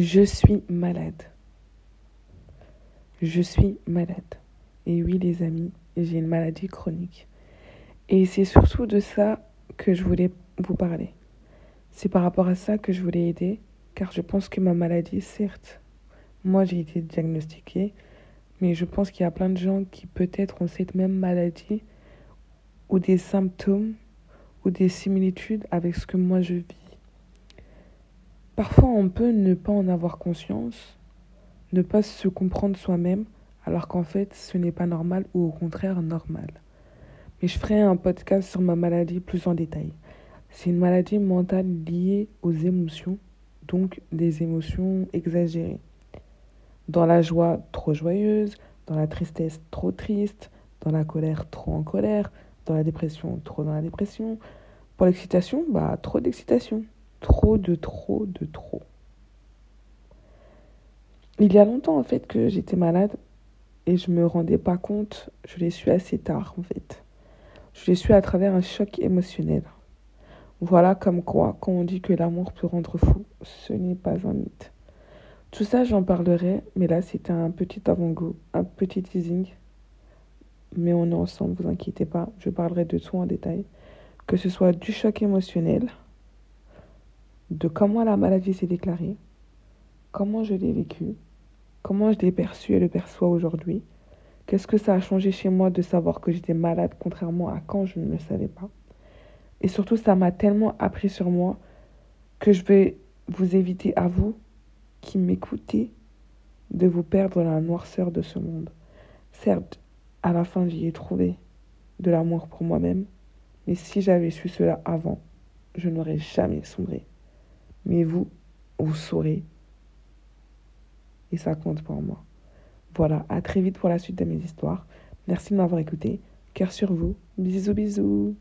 Je suis malade. Je suis malade. Et oui, les amis, j'ai une maladie chronique. Et c'est surtout de ça que je voulais vous parler. C'est par rapport à ça que je voulais aider, car je pense que ma maladie, certes, moi j'ai été diagnostiquée, mais je pense qu'il y a plein de gens qui peut-être ont cette même maladie ou des symptômes ou des similitudes avec ce que moi je vis. Parfois on peut ne pas en avoir conscience, ne pas se comprendre soi-même, alors qu'en fait ce n'est pas normal ou au contraire normal. Mais je ferai un podcast sur ma maladie plus en détail. C'est une maladie mentale liée aux émotions, donc des émotions exagérées. Dans la joie, trop joyeuse, dans la tristesse, trop triste, dans la colère, trop en colère, dans la dépression, trop dans la dépression. Pour l'excitation, bah trop d'excitation. Trop de trop de trop. Il y a longtemps en fait que j'étais malade et je me rendais pas compte, je l'ai su assez tard en fait. Je l'ai su à travers un choc émotionnel. Voilà comme quoi, quand on dit que l'amour peut rendre fou, ce n'est pas un mythe. Tout ça, j'en parlerai, mais là, c'était un petit avant-goût, un petit teasing. Mais on est ensemble, vous inquiétez pas, je parlerai de tout en détail. Que ce soit du choc émotionnel, de comment la maladie s'est déclarée, comment je l'ai vécu, comment je l'ai perçu et le perçois aujourd'hui, qu'est-ce que ça a changé chez moi de savoir que j'étais malade contrairement à quand je ne le savais pas. Et surtout, ça m'a tellement appris sur moi que je vais vous éviter à vous qui m'écoutez de vous perdre dans la noirceur de ce monde. Certes, à la fin, j'y ai trouvé de l'amour pour moi-même, mais si j'avais su cela avant, je n'aurais jamais sombré. Mais vous, vous saurez. Et ça compte pour moi. Voilà, à très vite pour la suite de mes histoires. Merci de m'avoir écouté. Cœur sur vous. Bisous, bisous.